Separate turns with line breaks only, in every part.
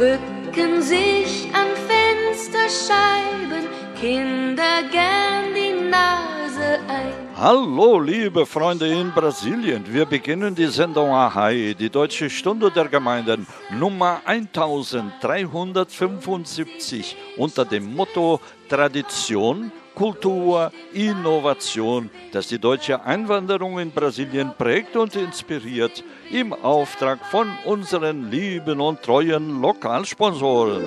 Drücken sich an Fensterscheiben Kinder gern die Nase ein.
Hallo, liebe Freunde in Brasilien. Wir beginnen die Sendung Ahai, die Deutsche Stunde der Gemeinden, Nummer 1375, unter dem Motto Tradition, Kultur, Innovation, das die deutsche Einwanderung in Brasilien prägt und inspiriert, im Auftrag von unseren lieben und treuen Lokalsponsoren.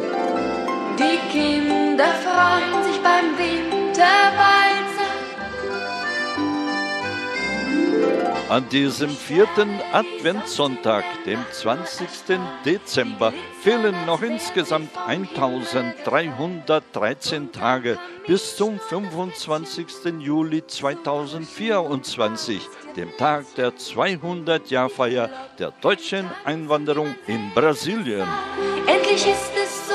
Die Kinder freuen sich beim Winterwalzer.
An diesem vierten Adventssonntag, dem 20. Dezember, fehlen noch insgesamt 1313 Tage bis zum 25. Juli 2024, dem Tag der 200-Jahr-Feier der deutschen Einwanderung in Brasilien.
Endlich ist es soweit,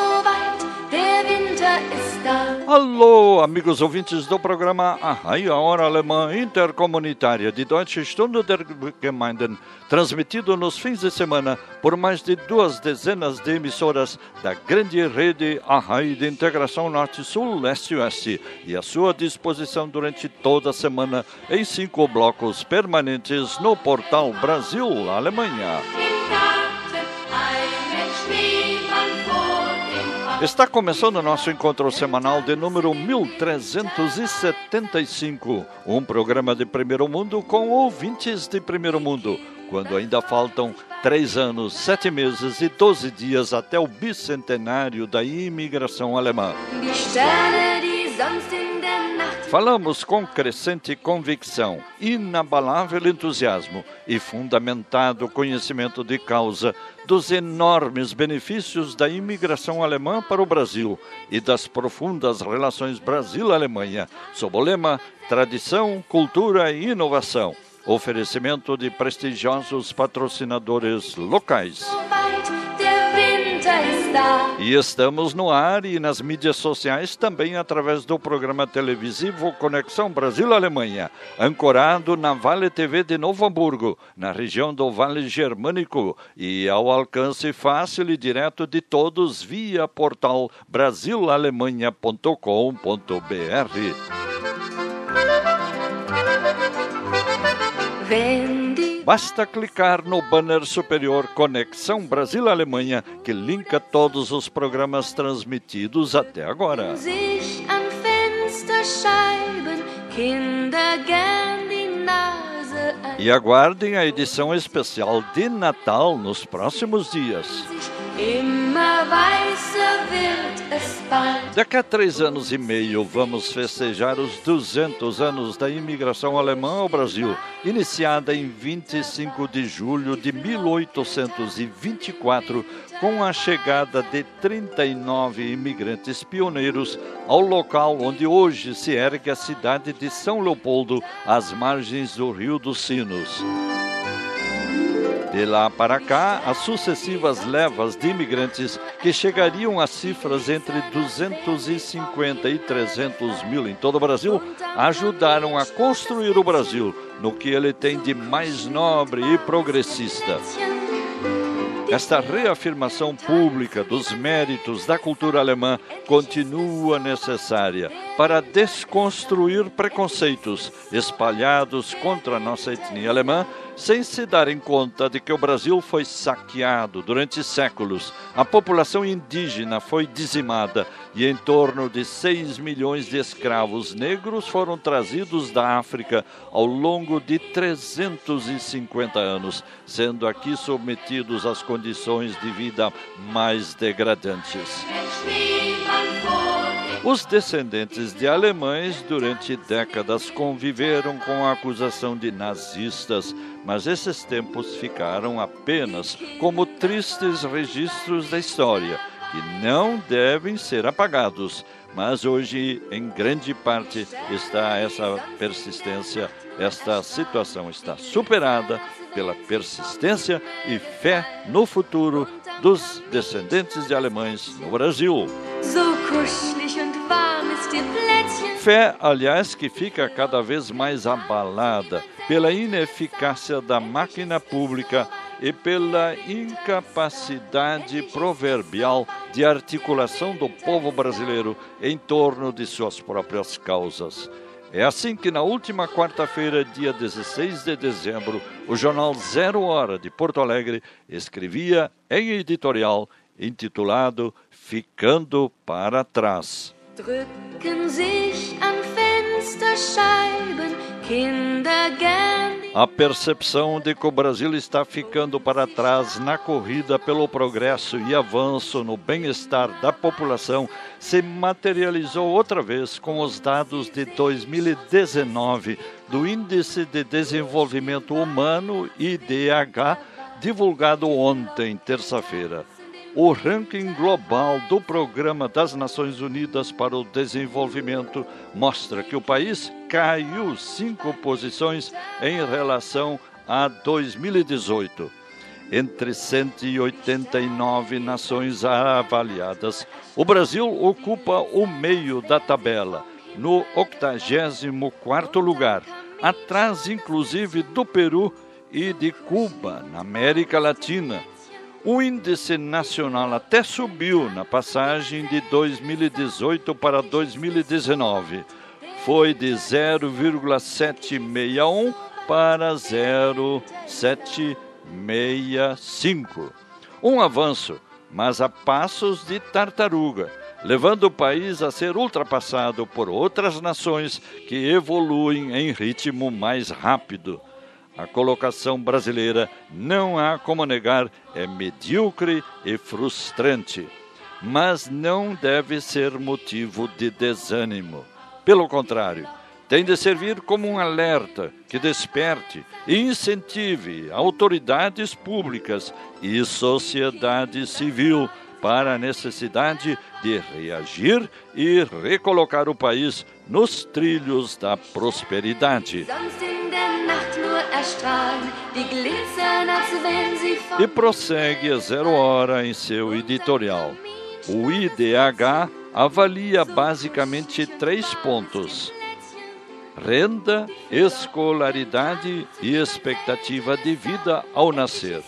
da.
Alô, amigos ouvintes do programa Arraia Hora Alemã Intercomunitária de Deutsche Stunde der Gemeinden, transmitido nos fins de semana por mais de duas dezenas de emissoras da grande rede Arrai de Integração Norte-Sul, Leste-Oeste, e à sua disposição durante toda a semana em cinco blocos permanentes no portal Brasil-Alemanha. Está começando o nosso encontro semanal de número 1375, um programa de primeiro mundo com ouvintes de primeiro mundo, quando ainda faltam três anos, sete meses e doze dias até o bicentenário da imigração alemã.
Die
Falamos com crescente convicção, inabalável entusiasmo e fundamentado conhecimento de causa dos enormes benefícios da imigração alemã para o Brasil e das profundas relações Brasil-Alemanha, sob o lema Tradição, Cultura e Inovação. Oferecimento de prestigiosos patrocinadores locais.
Ist da.
E estamos no ar e nas mídias sociais também através do programa televisivo Conexão Brasil-Alemanha, ancorado na Vale TV de Novo Hamburgo, na região do Vale Germânico e ao alcance fácil e direto de todos via portal brasilalemanha.com.br.
Die
Basta clicar no banner superior Conexão Brasil-Alemanha, que linka todos os programas transmitidos até agora. E aguardem a edição especial de Natal nos próximos dias. Daqui a três anos e meio, vamos festejar os 200 anos da imigração alemã ao Brasil, iniciada em 25 de julho de 1824, com a chegada de 39 imigrantes pioneiros ao local onde hoje se ergue a cidade de São Leopoldo, às margens do Rio dos Sinos. De lá para cá, as sucessivas levas de imigrantes, que chegariam a cifras entre 250 e 300 mil em todo o Brasil, ajudaram a construir o Brasil no que ele tem de mais nobre e progressista. Esta reafirmação pública dos méritos da cultura alemã continua necessária para desconstruir preconceitos espalhados contra a nossa etnia alemã, sem se darem conta de que o Brasil foi saqueado durante séculos, a população indígena foi dizimada e em torno de 6 milhões de escravos negros foram trazidos da África ao longo de 350 anos, sendo aqui submetidos às condições de vida mais degradantes. Os descendentes de alemães durante décadas conviveram com a acusação de nazistas, mas esses tempos ficaram apenas como tristes registros da história, que não devem ser apagados. Mas hoje, em grande parte, está essa persistência, esta situação está superada pela persistência e fé no futuro dos descendentes de alemães no Brasil. Fé, aliás, que fica cada vez mais abalada pela ineficácia da máquina pública e pela incapacidade proverbial de articulação do povo brasileiro em torno de suas próprias causas. É assim que na última quarta-feira, dia 16 de dezembro, o jornal Zero Hora de Porto Alegre escrevia em editorial intitulado Ficando para Trás. A percepção de que o Brasil está ficando para trás na corrida pelo progresso e avanço no bem-estar da população se materializou outra vez com os dados de 2019 do Índice de Desenvolvimento Humano IDH, divulgado ontem, terça-feira. O ranking global do Programa das Nações Unidas para o Desenvolvimento mostra que o país caiu cinco posições em relação a 2018. Entre 189 nações avaliadas, o Brasil ocupa o meio da tabela, no 84º lugar, atrás inclusive do Peru e de Cuba, na América Latina o índice nacional até subiu na passagem de 2018 para 2019. Foi de 0,761 para 0,765. Um avanço, mas a passos de tartaruga, levando o país a ser ultrapassado por outras nações que evoluem em ritmo mais rápido. A colocação brasileira, não há como negar, é medíocre e frustrante, mas não deve ser motivo de desânimo. Pelo contrário, tem de servir como um alerta que desperte e incentive autoridades públicas e sociedade civil para a necessidade de reagir e recolocar o país nos trilhos da prosperidade. E prossegue a zero hora em seu editorial. O IDH avalia basicamente três pontos: renda, escolaridade e expectativa de vida ao nascer.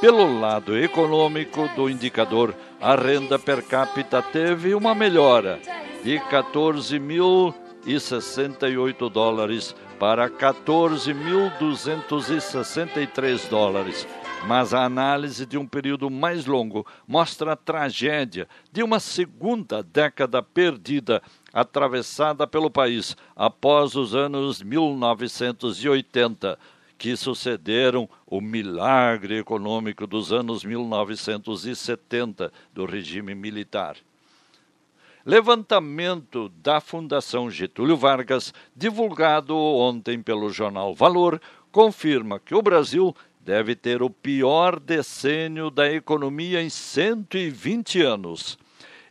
Pelo lado econômico do indicador, a renda per capita teve uma melhora de 14.068 dólares para 14.263 dólares. Mas a análise de um período mais longo mostra a tragédia de uma segunda década perdida atravessada pelo país após os anos 1980 que sucederam o milagre econômico dos anos 1970 do regime militar. Levantamento da Fundação Getúlio Vargas, divulgado ontem pelo jornal Valor, confirma que o Brasil deve ter o pior decênio da economia em 120 anos.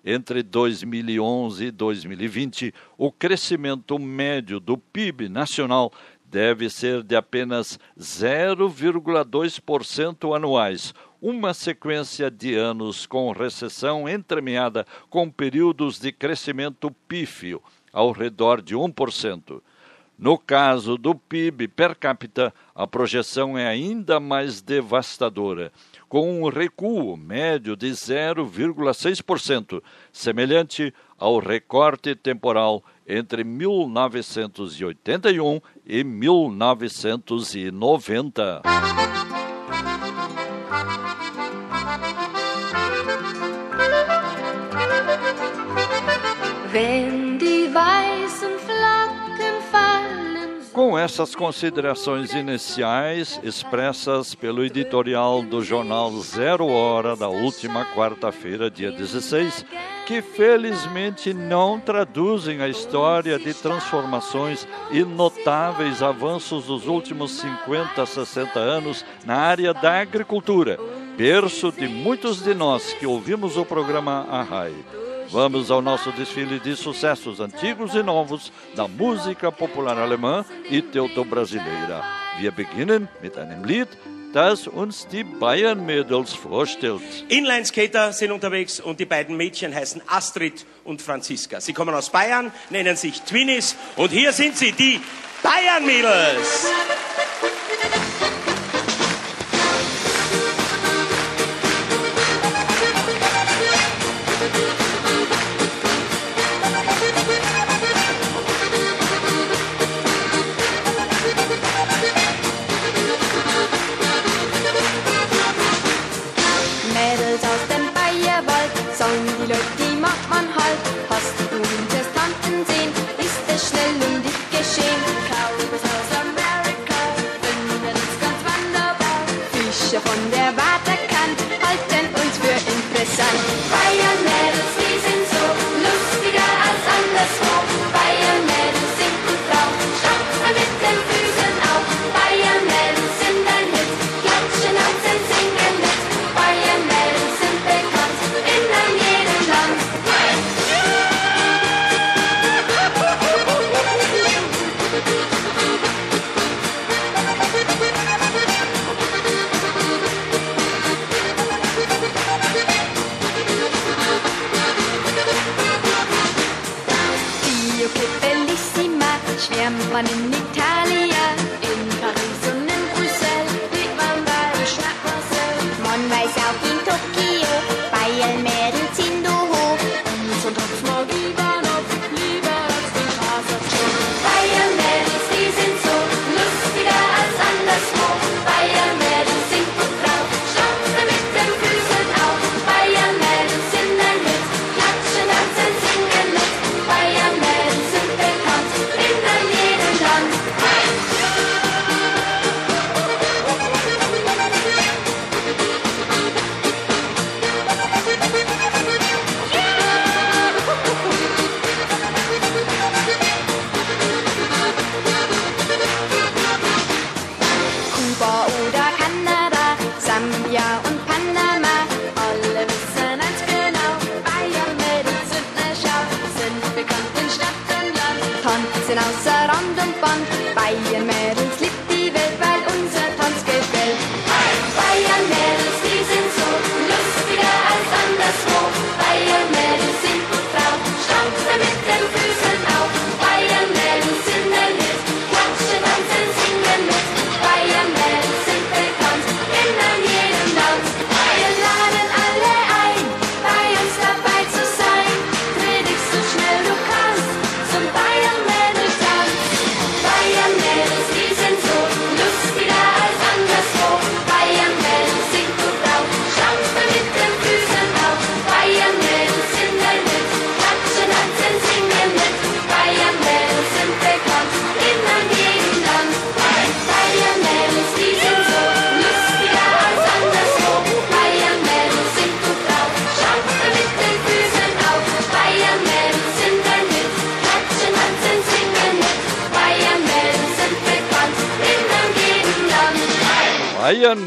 Entre 2011 e 2020, o crescimento médio do PIB nacional deve ser de apenas 0,2% anuais, uma sequência de anos com recessão entremeada com períodos de crescimento pífio, ao redor de 1%. No caso do PIB per capita, a projeção é ainda mais devastadora, com um recuo médio de 0,6%, semelhante ao recorte temporal entre 1981 e 1990. Com essas considerações iniciais expressas pelo editorial do jornal Zero Hora da última quarta-feira, dia 16, que felizmente não traduzem a história de transformações e notáveis avanços dos últimos 50, 60 anos na área da agricultura, berço de muitos de nós que ouvimos o programa Arrai. Vamos ao nosso desfile de sucessos antigos e novos da música popular alemã e teuto-brasileira. Wir beginnen mit einem Lied, das uns die Bayern-Mädels vorstellt.
Inlineskater sind unterwegs und die beiden Mädchen heißen Astrid und Franziska. Sie kommen aus Bayern, nennen sich Twinnies und hier sind sie, die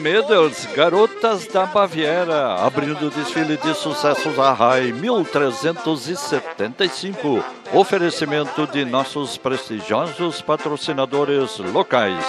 Bayern-Mädels.
Garotas da Baviera, abrindo o desfile de sucessos a RAI 1375. Oferecimento de nossos prestigiosos patrocinadores locais.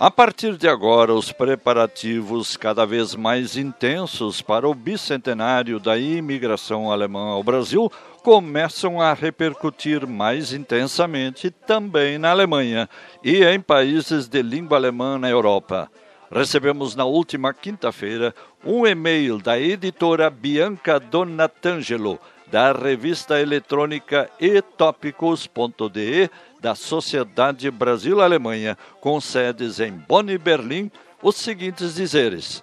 A partir de agora, os preparativos cada vez mais intensos para o bicentenário da imigração alemã ao Brasil começam a repercutir mais intensamente também na Alemanha e em países de língua alemã na Europa. Recebemos na última quinta-feira um e-mail da editora Bianca Donatangelo da revista eletrônica etópicos.de da Sociedade Brasil-Alemanha, com sedes em Bonn e Berlim, os seguintes dizeres.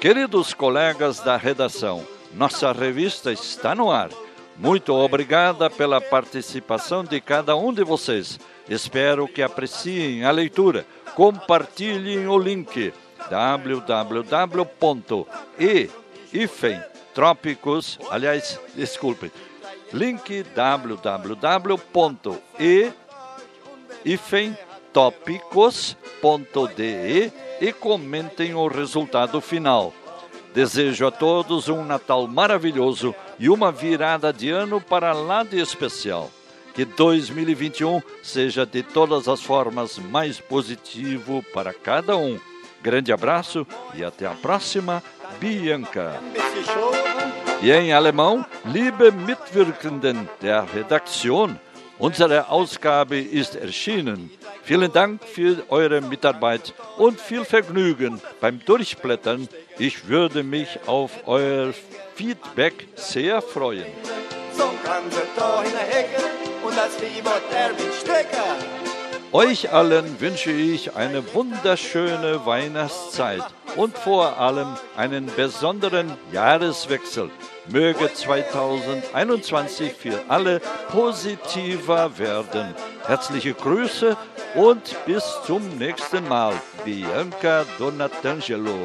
Queridos colegas da redação, nossa revista está no ar. Muito obrigada pela participação de cada um de vocês. Espero que apreciem a leitura. Compartilhem o link www.e-trópicos, aliás, desculpe, link www.e-topicos.de e comentem o resultado final. Desejo a todos um Natal maravilhoso e uma virada de ano para lá de especial. Que 2021 seja de todas as formas mais positivo para cada um. Grande abraço e até a próxima, Bianca. E em alemão, liebe Mitwirkenden der Redaktion, unsere Ausgabe ist erschienen. Vielen Dank für eure Mitarbeit und viel Vergnügen beim Durchblättern. Ich würde mich auf euer Feedback sehr freuen. So kann da und als Euch allen wünsche ich eine wunderschöne Weihnachtszeit und vor allem einen besonderen Jahreswechsel. Möge 2021 für alle positiver werden. Herzliche Grüße und bis zum nächsten Mal. Bianca Donatangelo.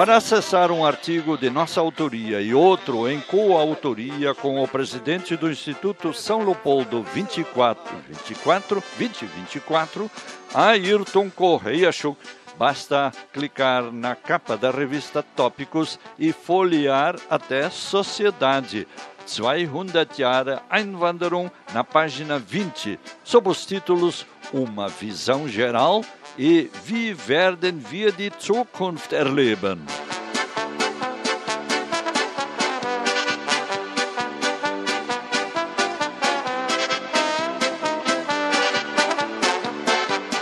Para acessar um artigo de nossa autoria e outro em coautoria com o presidente do Instituto São Leopoldo 2424, 2024, Ayrton Correia Schuch, Basta clicar na capa da revista Tópicos e folhear até Sociedade. 200 Jahre Einwanderung na página 20, sob os títulos Uma Visão Geral Wie werden wir die Zukunft erleben?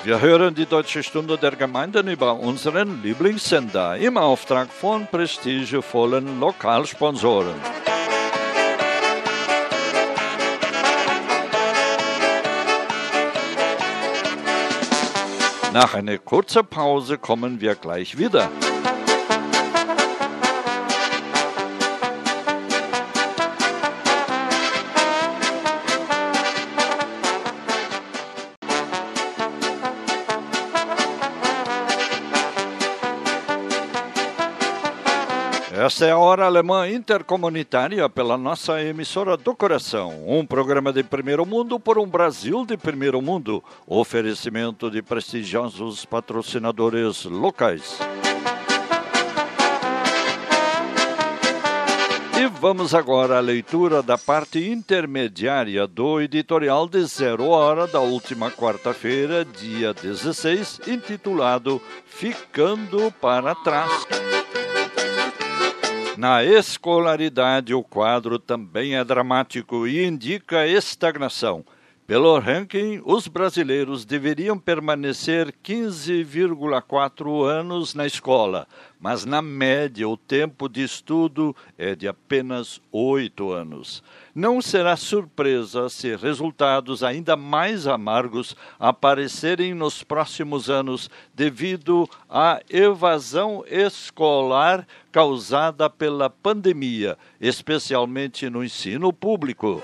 Wir hören die Deutsche Stunde der Gemeinden über unseren Lieblingssender im Auftrag von prestigevollen Lokalsponsoren. Nach einer kurzen Pause kommen wir gleich wieder. Esta é a Hora Alemã Intercomunitária pela nossa emissora do coração. Um programa de primeiro mundo por um Brasil de primeiro mundo. Oferecimento de prestigiosos patrocinadores locais. E vamos agora à leitura da parte intermediária do editorial de Zero Hora da última quarta-feira, dia 16, intitulado Ficando para Trás. Na escolaridade, o quadro também é dramático e indica estagnação. Pelo ranking, os brasileiros deveriam permanecer 15,4 anos na escola, mas na média o tempo de estudo é de apenas oito anos. Não será surpresa se resultados ainda mais amargos aparecerem nos próximos anos devido à evasão escolar causada pela pandemia, especialmente no ensino público.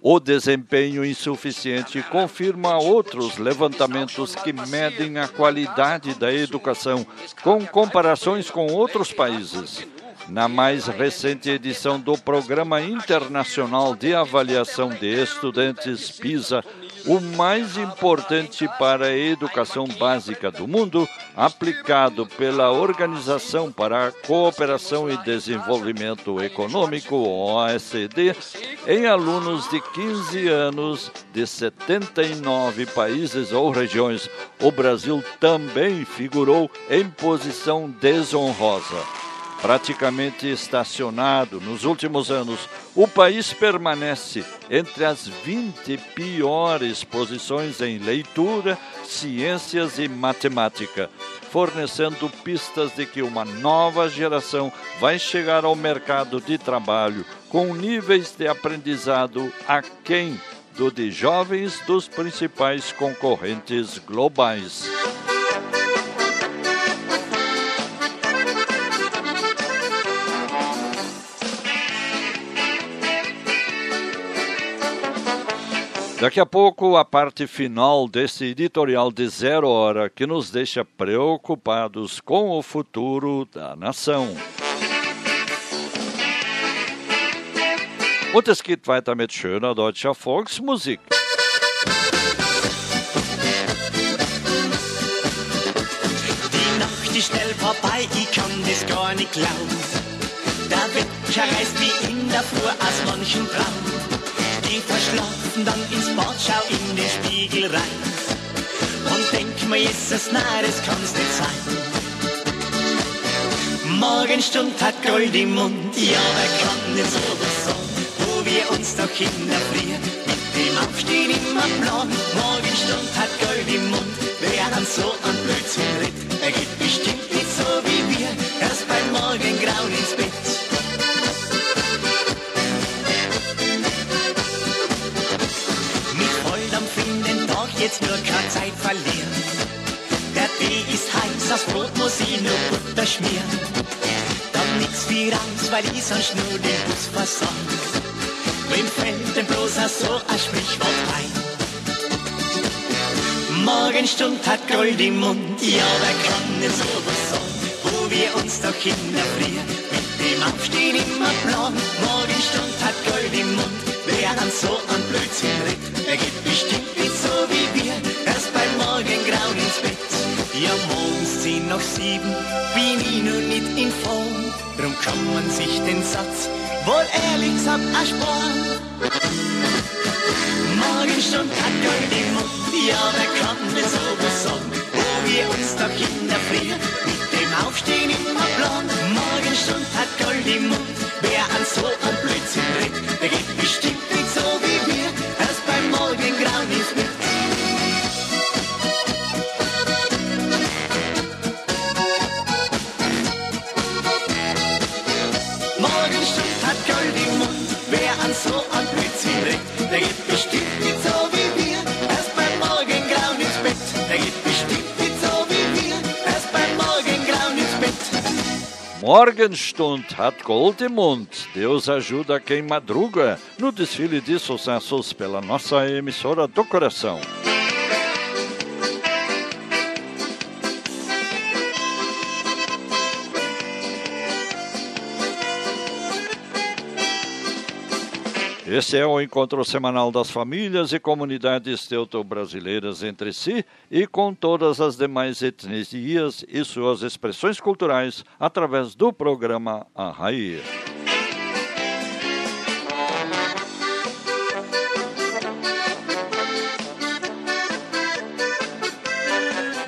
O desempenho insuficiente confirma outros levantamentos que medem a qualidade da educação com comparações com outros países. Na mais recente edição do Programa Internacional de Avaliação de Estudantes PISA, o mais importante para a educação básica do mundo, aplicado pela Organização para a Cooperação e Desenvolvimento Econômico, OECD, em alunos de 15 anos de 79 países ou regiões. O Brasil também figurou em posição desonrosa praticamente estacionado nos últimos anos, o país permanece entre as 20 piores posições em leitura, ciências e matemática. fornecendo pistas de que uma nova geração vai chegar ao mercado de trabalho com níveis de aprendizado aquém do de jovens dos principais concorrentes globais. Daqui a pouco, a parte final desse editorial de Zero Hora que nos deixa preocupados com o futuro da nação. Und es geht weiter mit schöner deutscher Volksmusik.
Die Nacht ist schnell vorbei, ich kann das gar nicht glauben. Der Wecker reißt wie in der Früh aus manchem Traum. Ich verschlafen dann ins Bad, schau in den Spiegel rein. Und denk mir, Jesus, nein, das kann's nicht sein. Morgenstund hat Gold im Mund, ja, wer kann denn sowas sagen? Wo wir uns doch Früh mit dem Aufstehen immer Plan. Morgenstund hat Gold im Mund, wer an so an Blödsinn ritt, er geht bestimmt jetzt nur keine Zeit verlieren. Der Tee ist heiß, das Brot muss ich nur Butter schmieren. Dann nix wie raus, weil ich sonst nur den Bus versand. Wem fällt denn bloß so ein Sprichwort ein? Morgenstund hat Gold im Mund, ja, wer kann denn sowas sagen? Wo wir uns doch Früh mit dem Aufstehen immer plan. Morgenstund hat Gold im Mund, wer an so an Blödsinn ritt, der geht bestimmt nicht so wie wir, erst beim Morgengrauen ins Bett. Ja, morgens zehn nach sieben bin ich nur nicht in Form, drum kann man sich den Satz wohl ehrlich gesagt ersparen. Morgenstund hat Gold im Mund, ja, wer kann denn sowas sagen, wo wir uns doch in der Früh mit dem Aufstehen immer plan. Morgenstund hat Gold im Mund, wer an so ein Blödsinn tritt, der geht bestimmt Morgenstund hat Gold im Mund.
Deus ajuda quem madruga no desfile de sucessos pela nossa emissora do coração. Esse é o encontro semanal das famílias e comunidades teuto-brasileiras entre si e com todas as demais etnias e suas expressões culturais através do programa Arraia.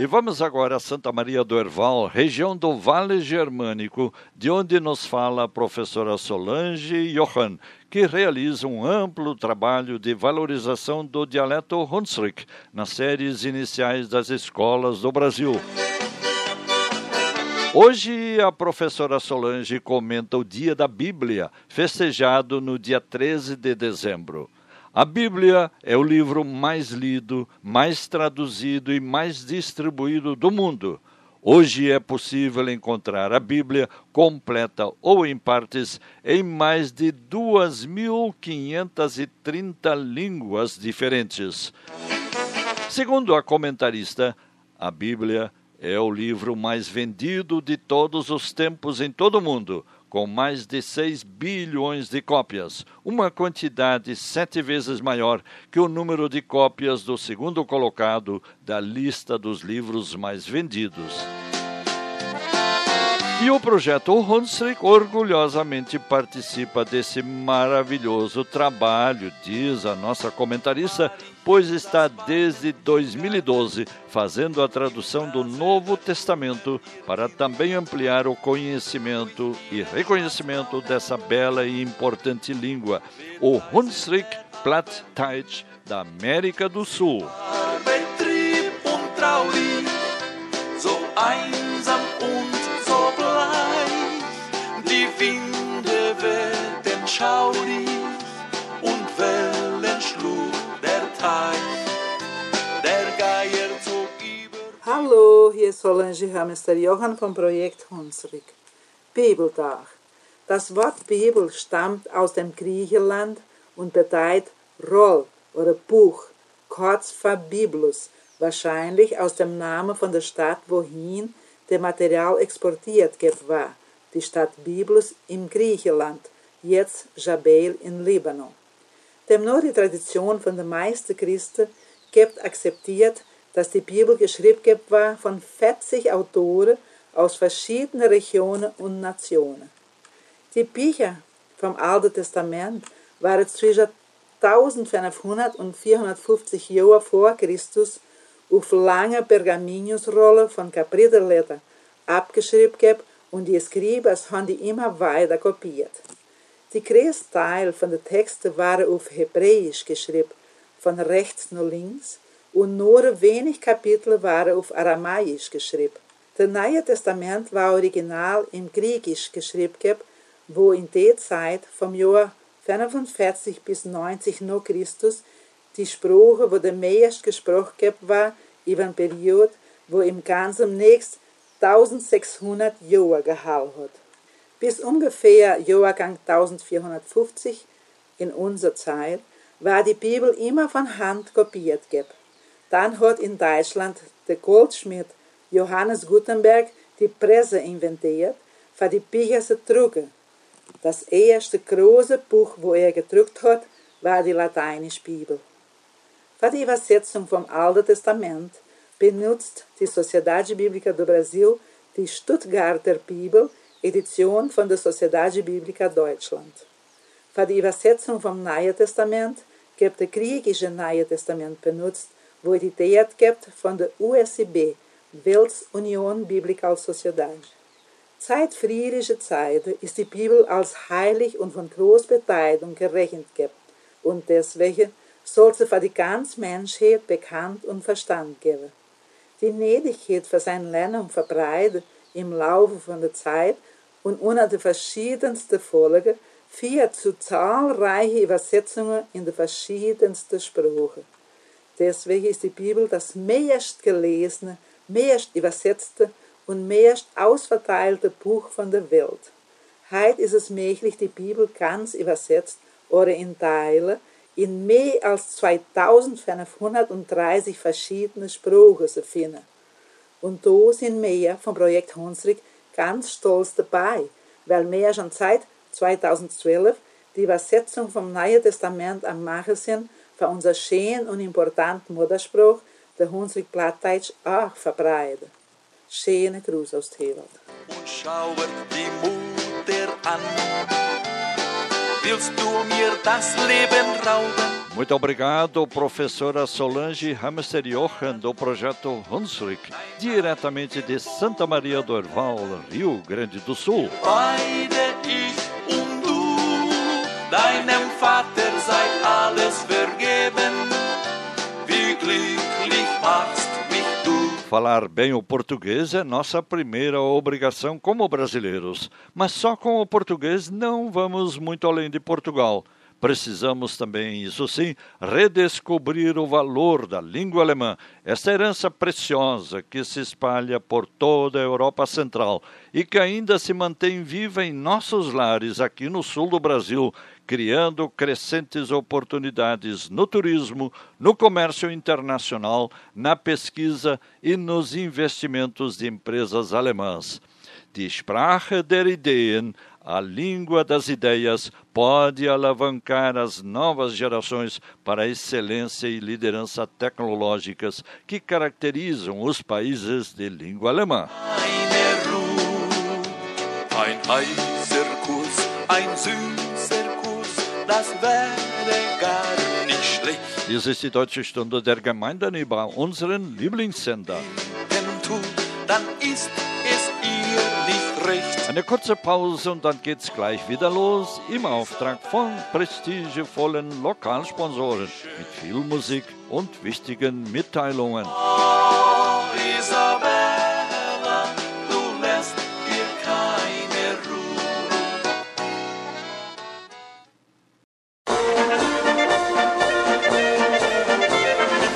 E vamos agora a Santa Maria do Herval, região do Vale Germânico, de onde nos fala a professora Solange Johann, que realiza um amplo trabalho de valorização do dialeto Hunsrück nas séries iniciais das escolas do Brasil. Hoje a professora Solange comenta o Dia da Bíblia, festejado no dia 13 de dezembro. A Bíblia é o livro mais lido, mais traduzido e mais distribuído do mundo. Hoje é possível encontrar a Bíblia completa ou em partes em mais de 2.530 línguas diferentes. Segundo a comentarista, a Bíblia é o livro mais vendido de todos os tempos em todo o mundo, com mais de 6 bilhões de cópias, uma quantidade sete vezes maior que o número de cópias do segundo colocado da lista dos livros mais vendidos. E o projeto Hunsrück orgulhosamente participa desse maravilhoso trabalho, diz a nossa comentarista, pois está desde 2012 fazendo a tradução do Novo Testamento para também ampliar o conhecimento e reconhecimento dessa bela e importante língua, o Hunsrück Plattdeutsch da América do Sul.
Schaurig und Wellen schlug der Teich. Der Geier zog über.
Hallo, hier ist Solange Hamester Johann vom Projekt Hunsrück. Bibeltag. Das Wort Bibel stammt aus dem Griechenland und bedeutet Roll oder Buch, kurz für wahrscheinlich aus dem Namen von der Stadt, wohin der Material exportiert war, die Stadt Biblos im Griechenland, jetzt Jabel in Libanon. Demnach die Tradition von den meisten Christen gibt akzeptiert, dass die Bibel geschrieben war von 40 Autoren aus verschiedenen Regionen und Nationen. Die Bücher vom Alten Testament waren zwischen 1500 und 450 Jahre vor Christus auf lange Pergamenusrollen von Kapitelletter abgeschrieben und die Skribers haben die immer weiter kopiert. Die größte Teil von den Texten waren auf Hebräisch geschrieben, von rechts nach links, und nur wenig Kapitel waren auf Aramäisch geschrieben. Das Neue Testament war original im Griechisch geschrieben, wo in der Zeit vom Jahr 45 bis 90 nach Christus die Sprache, wo der meist gesprochen war, über eine Periode, wo im Ganzen nächst 1600 Jahre gehalten hat. Bis ungefähr Jahrgang 1450 in unserer Zeit war die Bibel immer von Hand kopiert. Dann hat in Deutschland der Goldschmied Johannes Gutenberg die Presse inventiert, für die Bücher zu drucken. Das erste große Buch, wo er gedruckt hat, war die lateinische Bibel. Für die Übersetzung vom Alten Testament benutzt die Sociedade Bíblica do Brasil die Stuttgarter Bibel, Edition von der Sociedade Bíblica Deutschland. Für die Übersetzung vom Neuen Testament gibt der griechische Neue Testament benutzt, wo editiert gibt von der USB, Weltunion Biblical Sociedade. Seit friedlicher Zeit ist die Bibel als heilig und von großer Bedeutung gerechnet gibt und deswegen soll sie für die ganze Menschheit bekannt und verstanden geben. Die Gnädigkeit für seine Lernung verbreitet im Laufe von der Zeit und unter den verschiedensten Folgen führt zu zahlreichen Übersetzungen in die verschiedensten Sprachen. Deswegen ist die Bibel das meist gelesene, meist übersetzte und meist ausverteilte Buch von der Welt. Heute ist es möglich, die Bibel ganz übersetzt oder in Teile in mehr als 2530 verschiedene Sprachen zu finden. Und da sind wir vom Projekt Hunsrück ganz stolz dabei, weil wir schon seit 2012 die Übersetzung vom Neuen Testament am Machen sind für unser schön und importanten Mutterspruch, der Hunsrück Plattdeutsch, auch verbreiten. Schöne Gruß aus Tewald.
und schauert die Mutter an.
Muito obrigado, professora Solange Hamster Johan, do projeto Hunsrück, diretamente de Santa Maria do Herval, Rio Grande do Sul.
Deinem Vater sei alles vergeben. Wie glücklich.
Falar bem o português é nossa primeira obrigação como brasileiros, mas só com o português não vamos muito além de Portugal. Precisamos também, isso sim, redescobrir o valor da língua alemã, essa herança preciosa que se espalha por toda a Europa Central e que ainda se mantém viva em nossos lares aqui no sul do Brasil, criando crescentes oportunidades no turismo, no comércio internacional, na pesquisa e nos investimentos de empresas alemãs. Die Sprache der Ideen, a língua das ideias, pode alavancar as novas gerações para a excelência e liderança tecnológicas que caracterizam os países de língua alemã.
Eine Ruhe, ein heißer Kuss, ein süßer Kuss, das wäre gar nicht schlecht.
Dies ist die Deutsche Stunde der Gemeinden über unseren Lieblingssender.
Dann ist es spricht.
Eine kurze Pause und dann geht's gleich wieder los im Auftrag von prestigevollen Lokalsponsoren mit viel Musik und wichtigen Mitteilungen.
Oh, Isabella, du lässt mir keine Ruhe.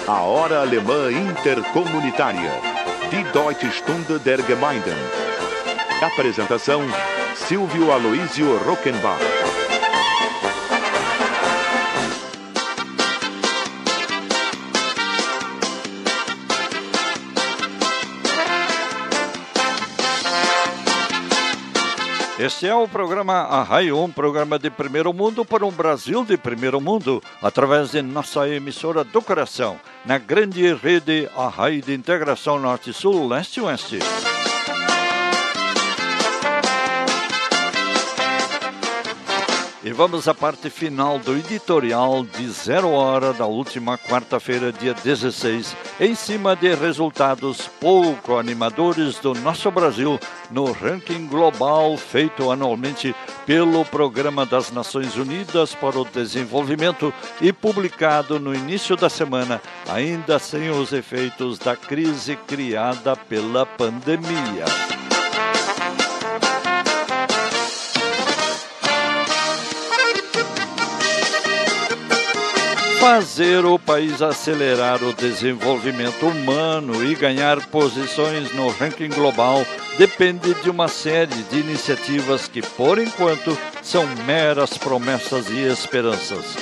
A Hora Alemã Intercomunitária. Die Deutsche Stunde der Gemeinden Apresentação: Silvio Aloísio Rockenbach.
Este é o programa Arraio, um programa de primeiro mundo para um Brasil de primeiro mundo, através de nossa emissora do coração, na grande rede Arraio de Integração Norte-Sul, Leste-Oeste. E vamos à parte final do editorial de Zero Hora da última quarta-feira, dia 16, em cima de resultados pouco animadores do nosso Brasil no ranking global feito anualmente pelo Programa das Nações Unidas para o Desenvolvimento e publicado no início da semana, ainda sem os efeitos da crise criada pela pandemia. Fazer o país acelerar o desenvolvimento humano e ganhar posições no ranking global depende de uma série de iniciativas que, por enquanto, são meras promessas e esperanças.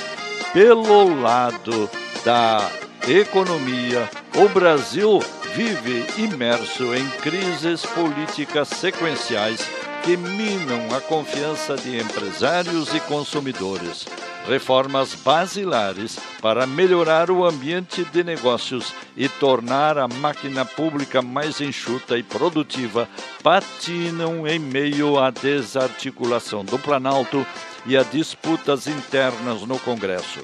Pelo lado da economia, o Brasil vive imerso em crises políticas sequenciais que minam a confiança de empresários e consumidores reformas basilares para melhorar o ambiente de negócios e tornar a máquina pública mais enxuta e produtiva patinam em meio à desarticulação do Planalto e a disputas internas no Congresso.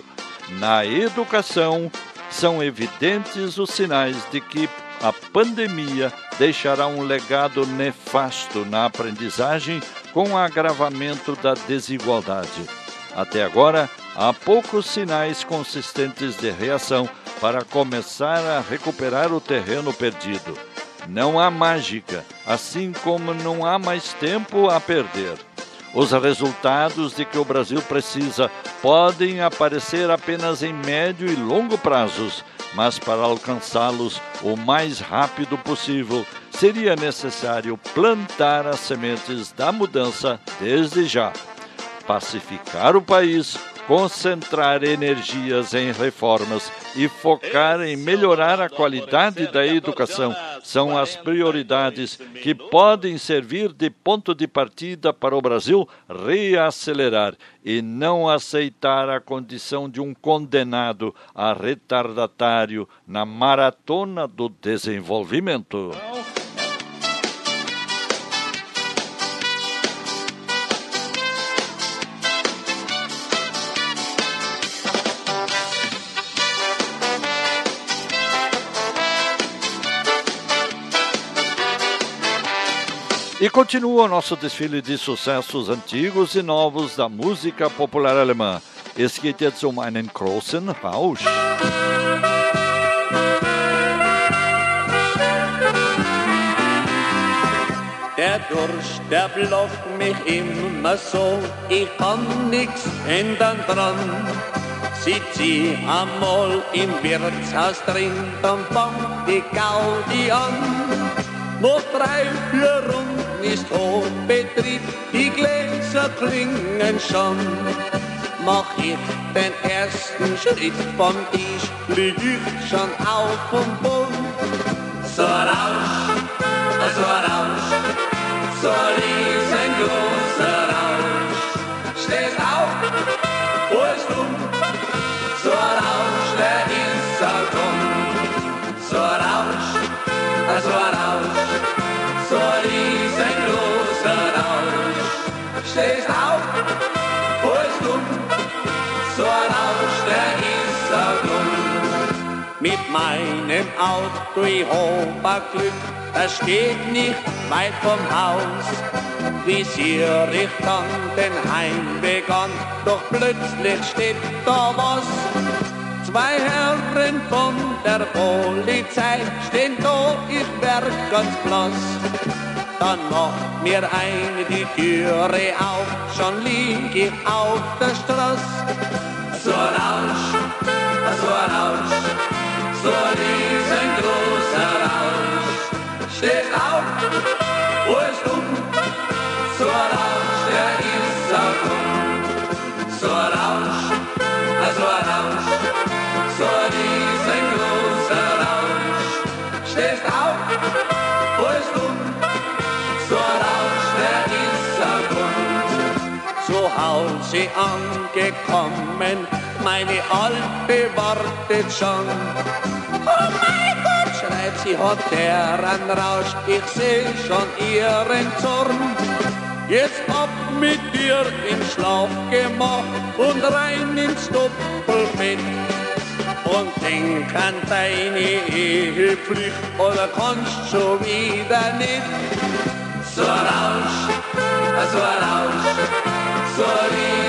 Na educação, são evidentes os sinais de que a pandemia deixará um legado nefasto na aprendizagem com o agravamento da desigualdade. Até agora, há poucos sinais consistentes de reação para começar a recuperar o terreno perdido. Não há mágica, assim como não há mais tempo a perder. Os resultados de que o Brasil precisa podem aparecer apenas em médio e longo prazos, mas para alcançá-los o mais rápido possível, seria necessário plantar as sementes da mudança desde já pacificar o país, concentrar energias em reformas e focar em melhorar a qualidade da educação são as prioridades que podem servir de ponto de partida para o Brasil reacelerar e não aceitar a condição de um condenado a retardatário na maratona do desenvolvimento. E continua o nosso desfile de sucessos antigos e novos da música popular alemã. Es geht jetzt um einen großen Rausch.
Der Durst, der blockt mich immer so, ich kann nix ändern dran. Sitz ich einmal im Wirtshaus drin, dann fangt die Gaudi an. Noch drei, vier Runden ist Hochbetrieb, die Gläser klingen schon. Mach ich den ersten Schritt vom Tisch, lieg ich schon auf dem Boden. So Rausch, so Rausch, so ein meinem Auto, ich hab Glück, das steht nicht weit vom Haus. Visier ich dann den Heimweg an, doch plötzlich steht da was. Zwei Herren von der Polizei stehen da, ich werd ganz blass. Dann macht mir eine die Türe auf, schon lieg ich auf der Straße. So ein Rausch, so ein Rausch, so riesengroßer Rausch steht auf, wo es dumm, so ein Rausch, der ist auch dumm, so ein Rausch, also Rausch, so ein riesengroßer Rausch steht auf, wo es dumm, so ein Rausch, der ist auch dumm. Zu Hause angekommen, meine Alte wartet schon. Oh mein Gott, schreit sie, hat Rausch, ich seh schon ihren Zorn. Jetzt ab mit dir ins Schlafgemach und rein ins Doppelbett. Und denk an deine Ehepflicht oder kannst schon wieder nicht. So ein Rausch, so ein Rausch, so ein.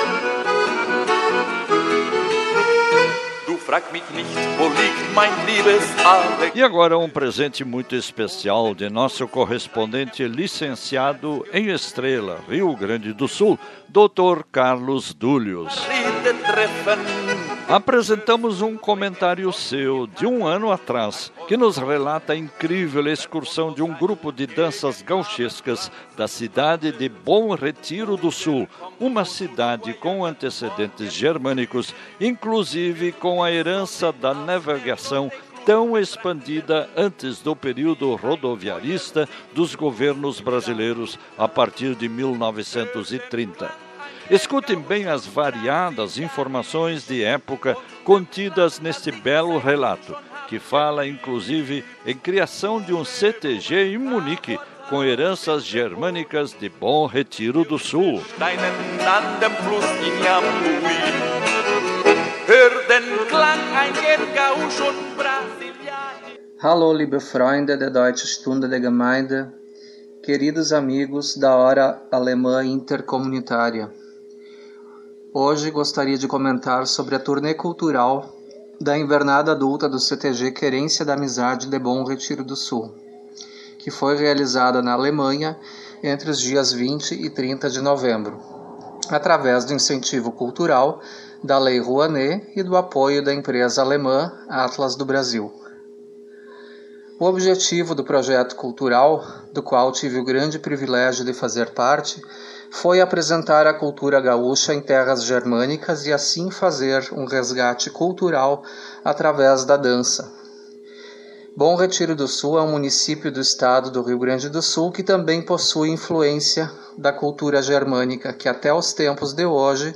frag mich nicht, wo
E agora um presente muito especial de nosso correspondente licenciado em Estrela, Rio Grande do Sul, Dr. Carlos Dúlios. Apresentamos um comentário seu de um ano atrás que nos relata a incrível excursão de um grupo de danças gauchescas da cidade de Bom Retiro do Sul, uma cidade com antecedentes germânicos, inclusive com a herança da navegação tão expandida antes do período rodoviarista dos governos brasileiros a partir de 1930. Escutem bem as variadas informações de época contidas neste belo relato, que fala inclusive em criação de um CTG em Munique, com heranças germânicas de Bom Retiro do Sul.
Hallo, liebe Freunde der Deutsche Stunde der Gemeinde, queridos amigos da Hora Alemã Intercomunitária. Hoje gostaria de comentar sobre a turnê cultural da invernada adulta do CTG Querência da Amizade de Bom Retiro do Sul, que foi realizada na Alemanha entre os dias 20 e 30 de novembro, através do incentivo cultural da Lei Rouanet e do apoio da empresa alemã Atlas do Brasil. O objetivo do projeto cultural, do qual tive o grande privilégio de fazer parte, foi apresentar a cultura gaúcha em terras germânicas e assim fazer um resgate cultural através da dança. Bom Retiro do Sul é um município do estado do Rio Grande do Sul que também possui influência da cultura germânica, que até os tempos de hoje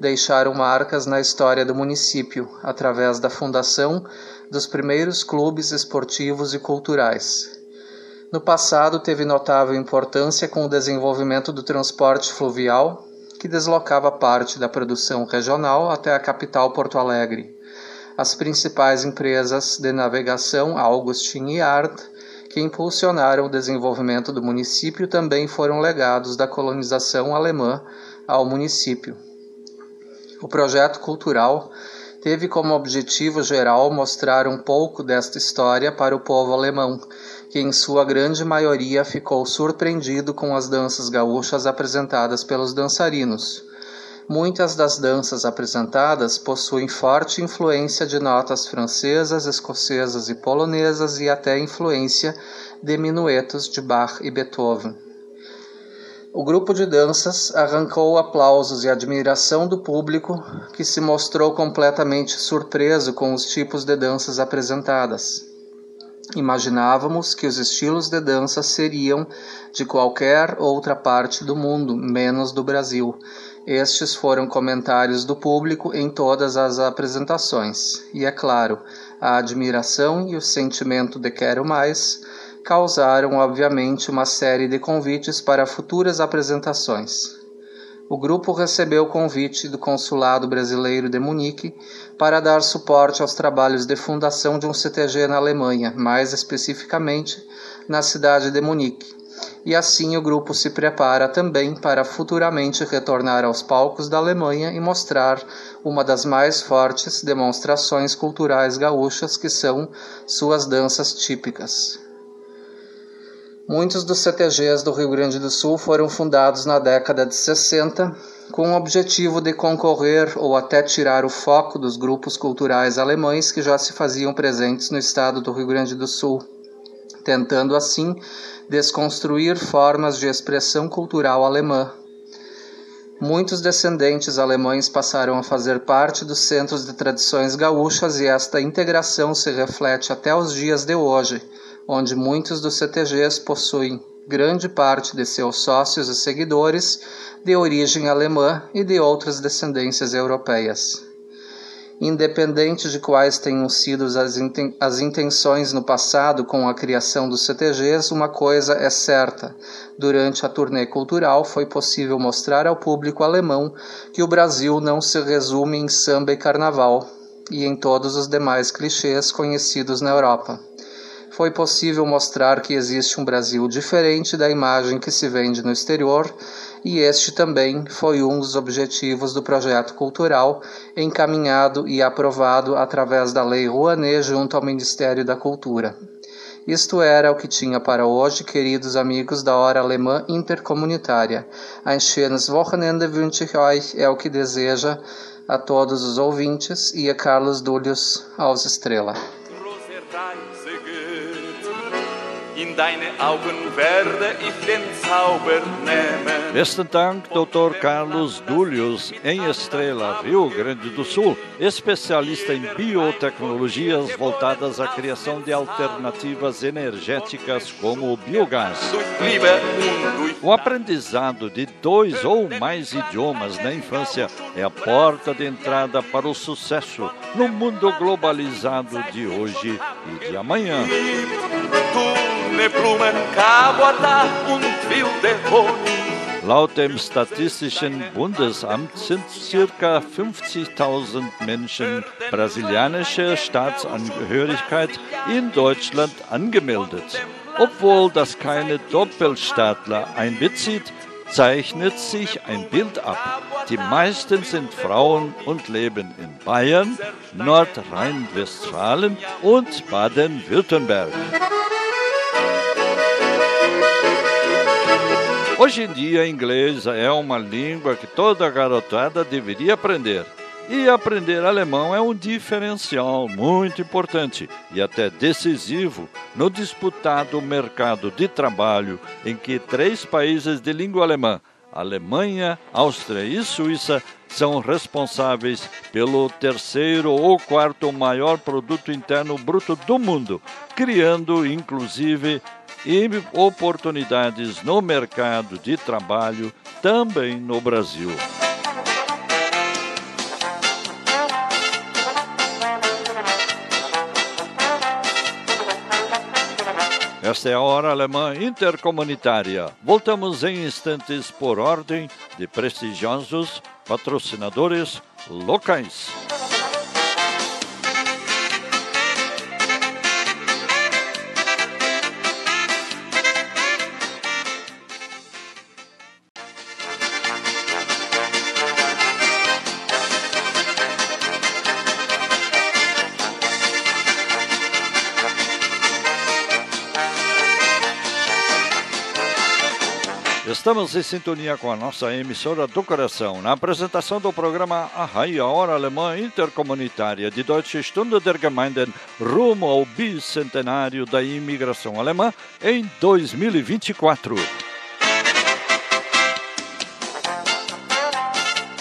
deixaram marcas na história do município, através da fundação dos primeiros clubes esportivos e culturais. No passado, teve notável importância com o desenvolvimento do transporte fluvial, que deslocava parte da produção regional até a capital Porto Alegre. As principais empresas de navegação, Augustin e Ard, que impulsionaram o desenvolvimento do município, também foram legados da colonização alemã ao município. O projeto cultural teve como objetivo geral mostrar um pouco desta história para o povo alemão, que em sua grande maioria ficou surpreendido com as danças gaúchas apresentadas pelos dançarinos. Muitas das danças apresentadas possuem forte influência de notas francesas, escocesas e polonesas e até influência de minuetos de Bach e Beethoven. O grupo de danças arrancou aplausos e admiração do público, que se mostrou completamente surpreso com os tipos de danças apresentadas. Imaginávamos que os estilos de dança seriam de qualquer outra parte do mundo, menos do Brasil. Estes foram comentários do público em todas as apresentações. E é claro, a admiração e o sentimento de quero mais causaram, obviamente, uma série de convites para futuras apresentações. o grupo recebeu o convite do Consulado Brasileiro de Munique para dar suporte aos trabalhos de fundação de um CTG na Alemanha, mais especificamente na cidade de Munique. E assim o grupo se prepara também para futuramente retornar aos palcos da Alemanha e mostrar uma das mais fortes demonstrações culturais gaúchas que são suas danças típicas. Muitos dos CTGs do Rio Grande do Sul foram fundados na década de 60 com o objetivo de concorrer ou até tirar o foco dos grupos culturais alemães que já se faziam presentes no estado do Rio Grande do Sul, tentando assim desconstruir formas de expressão cultural alemã. Muitos descendentes alemães passaram a fazer parte dos centros de tradições gaúchas e esta integração se reflete até os dias de hoje onde muitos dos CTGs possuem grande parte de seus sócios e seguidores de origem alemã e de outras descendências europeias. Independente de quais tenham sido as, inten as intenções no passado com a criação dos CTGs, uma coisa é certa: durante a turnê cultural foi possível mostrar ao público alemão que o Brasil não se resume em samba e carnaval e em todos os demais clichês conhecidos na Europa foi possível mostrar que existe um Brasil diferente da imagem que se vende no exterior, e este também foi um dos objetivos do projeto cultural encaminhado e aprovado através da Lei Rouanet junto ao Ministério da Cultura. Isto era o que tinha para hoje, queridos amigos da Hora Alemã Intercomunitária. Ein schönes Wochenende wünsche ich euch, é o que deseja a todos os ouvintes e a Carlos Dúlios aos Estrela.
In deine Augen werde ich den Zauber nehmen.
Besten Dank, Dr. Carlos Dúlios, em Estrela, Rio Grande do Sul, especialista em biotecnologias voltadas à criação de alternativas energéticas como o biogás. O aprendizado de dois ou mais idiomas na infância é a porta de entrada para o sucesso no mundo globalizado de hoje e de amanhã.
Blumen, und wilde.
Laut dem Statistischen Bundesamt sind ca. 50.000 Menschen brasilianischer Staatsangehörigkeit in Deutschland angemeldet. Obwohl das keine Doppelstaatler einbezieht, zeichnet sich ein Bild ab. Die meisten sind Frauen und leben in Bayern, Nordrhein-Westfalen und Baden-Württemberg. Hoje em dia, inglês é uma língua que toda garotada deveria aprender. E aprender alemão é um diferencial muito importante e até decisivo no disputado mercado de trabalho em que três países de língua alemã, Alemanha, Áustria e Suíça, são responsáveis pelo terceiro ou quarto maior produto interno bruto do mundo, criando inclusive e oportunidades no mercado de trabalho também no Brasil. Esta é a Hora Alemã Intercomunitária. Voltamos em instantes por ordem de prestigiosos patrocinadores locais. Estamos em sintonia com a nossa emissora do coração. Na apresentação do programa Arraia, Hora Alemã Intercomunitária de Deutsche Stunde der Gemeinden, rumo ao bicentenário da imigração alemã em 2024.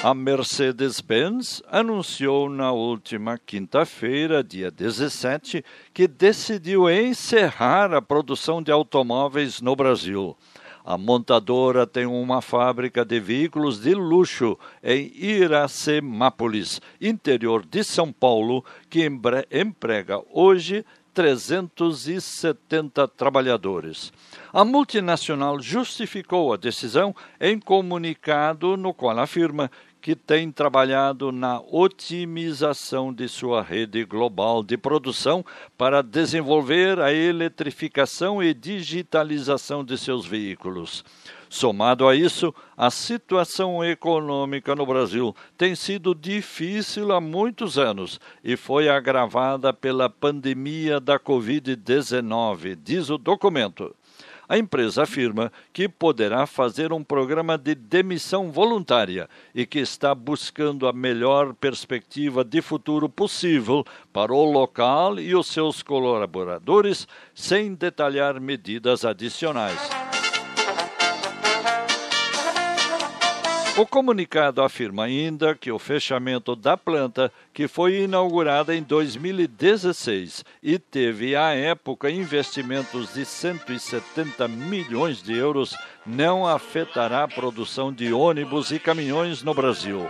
A Mercedes-Benz anunciou na última quinta-feira, dia 17, que decidiu encerrar a produção de automóveis no Brasil. A montadora tem uma fábrica de veículos de luxo em Iracemápolis, interior de São Paulo, que emprega hoje 370 trabalhadores. A multinacional justificou a decisão em comunicado no qual afirma que tem trabalhado na otimização de sua rede global de produção para desenvolver a eletrificação e digitalização de seus veículos. Somado a isso, a situação econômica no Brasil tem sido difícil há muitos anos e foi agravada pela pandemia da Covid-19, diz o documento. A empresa afirma que poderá fazer um programa de demissão voluntária e que está buscando a melhor perspectiva de futuro possível para o local e os seus colaboradores, sem detalhar medidas adicionais. O comunicado afirma ainda que o fechamento da planta, que foi inaugurada em 2016 e teve à época investimentos de 170 milhões de euros, não afetará a produção de ônibus e caminhões no Brasil.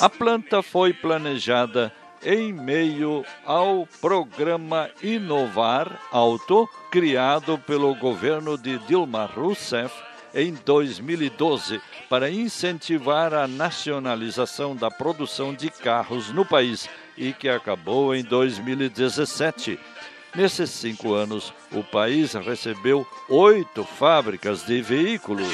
A planta foi planejada em meio ao programa Inovar Auto, criado pelo governo de Dilma Rousseff em 2012 para incentivar a nacionalização da produção de carros no país e que acabou em 2017. Nesses cinco anos, o país recebeu oito fábricas de veículos.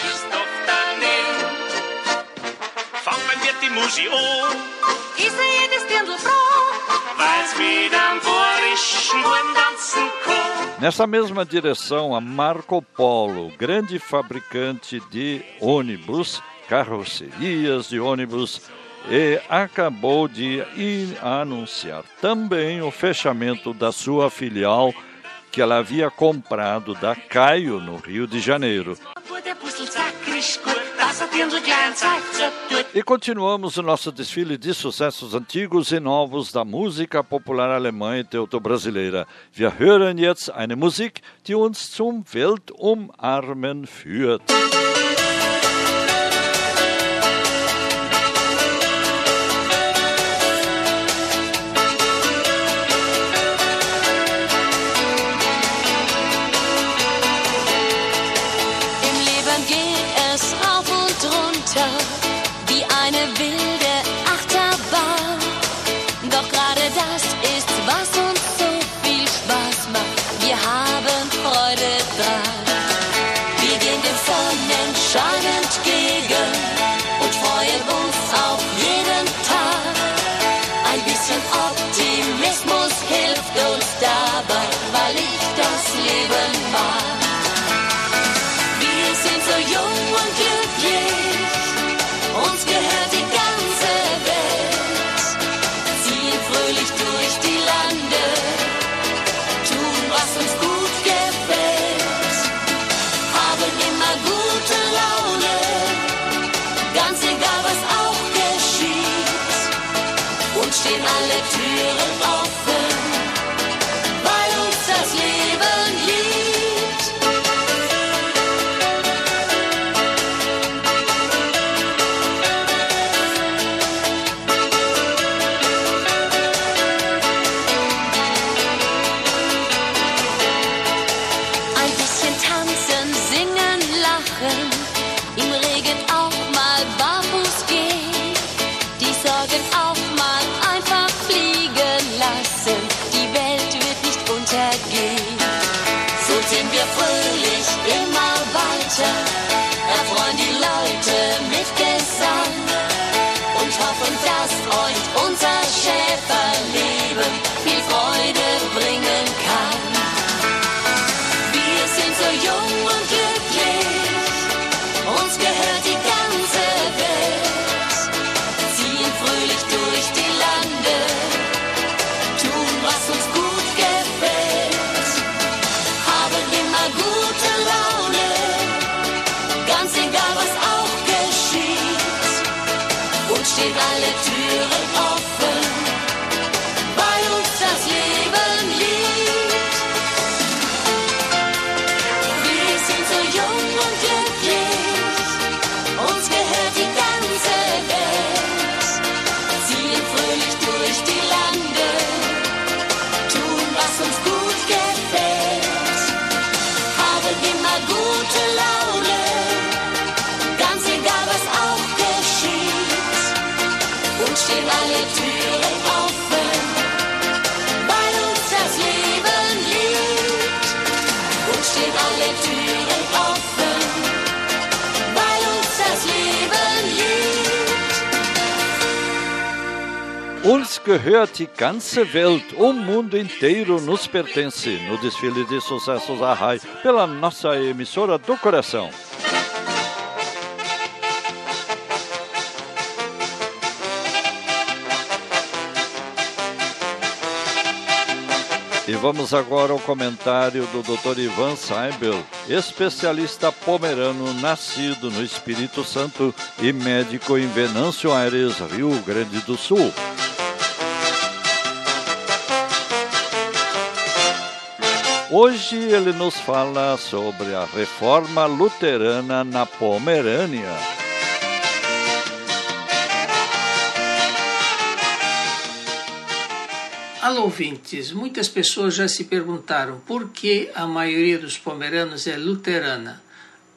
Nessa mesma direção, a Marco Polo, grande fabricante de ônibus, carrocerias de ônibus, acabou de anunciar também o fechamento da sua filial que ela havia comprado da Caio, no Rio de Janeiro. E continuamos o nosso desfile de sucessos antigos e novos da música popular alemã e teuto-brasileira. Wir hören jetzt eine Musik, die uns zum Weltumarmen führt. Gehört die ganze Welt, o mundo inteiro nos pertence, no desfile de sucessos Arrai, pela nossa emissora do coração. E vamos agora ao comentário do Dr. Ivan Seibel, especialista pomerano nascido no Espírito Santo e médico em Venâncio Aires, Rio Grande do Sul. Hoje ele nos fala sobre a reforma luterana na Pomerânia.
Alô, ouvintes, muitas pessoas já se perguntaram por que a maioria dos pomeranos é luterana.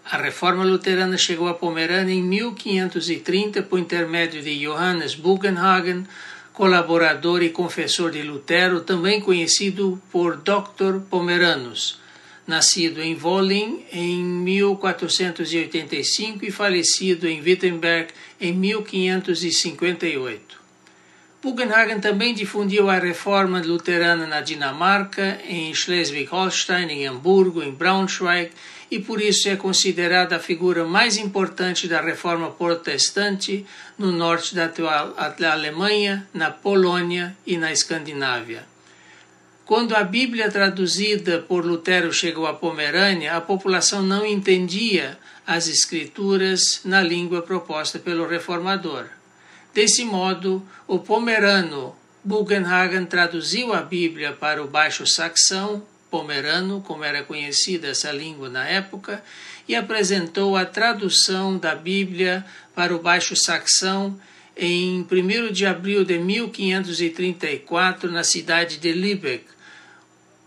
A reforma luterana chegou a Pomerânia em 1530 por intermédio de Johannes Bugenhagen, colaborador e confessor de Lutero, também conhecido por Dr. Pomeranus, nascido em Wollin em 1485 e falecido em Wittenberg em 1558. Bugenhagen também difundiu a reforma luterana na Dinamarca, em Schleswig-Holstein, em Hamburgo, em Braunschweig e por isso é considerada a figura mais importante da reforma protestante no norte da atual Alemanha, na Polônia e na Escandinávia. Quando a Bíblia traduzida por Lutero chegou à Pomerânia, a população não entendia as escrituras na língua proposta pelo reformador. Desse modo, o pomerano Bugenhagen traduziu a Bíblia para o baixo saxão, pomerano, como era conhecida essa língua na época, e apresentou a tradução da Bíblia para o baixo saxão em 1 de abril de 1534 na cidade de Lübeck,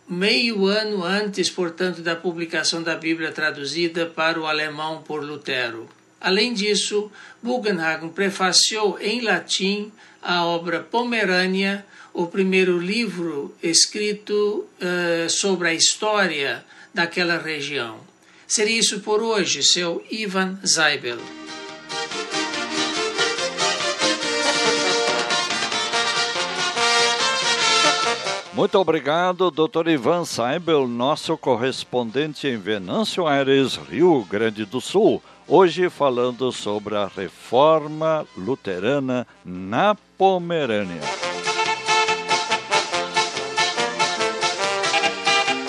meio ano antes, portanto, da publicação da Bíblia traduzida para o alemão por Lutero. Além disso, Bugenhagen prefaciou em latim a obra Pomerânia, o primeiro livro escrito uh, sobre a história daquela região. Seria isso por hoje, seu Ivan Zeibel.
Muito obrigado, Dr. Ivan Seibel, nosso correspondente em Venâncio Aires, Rio Grande do Sul. Hoje falando sobre a reforma luterana na Pomerânia.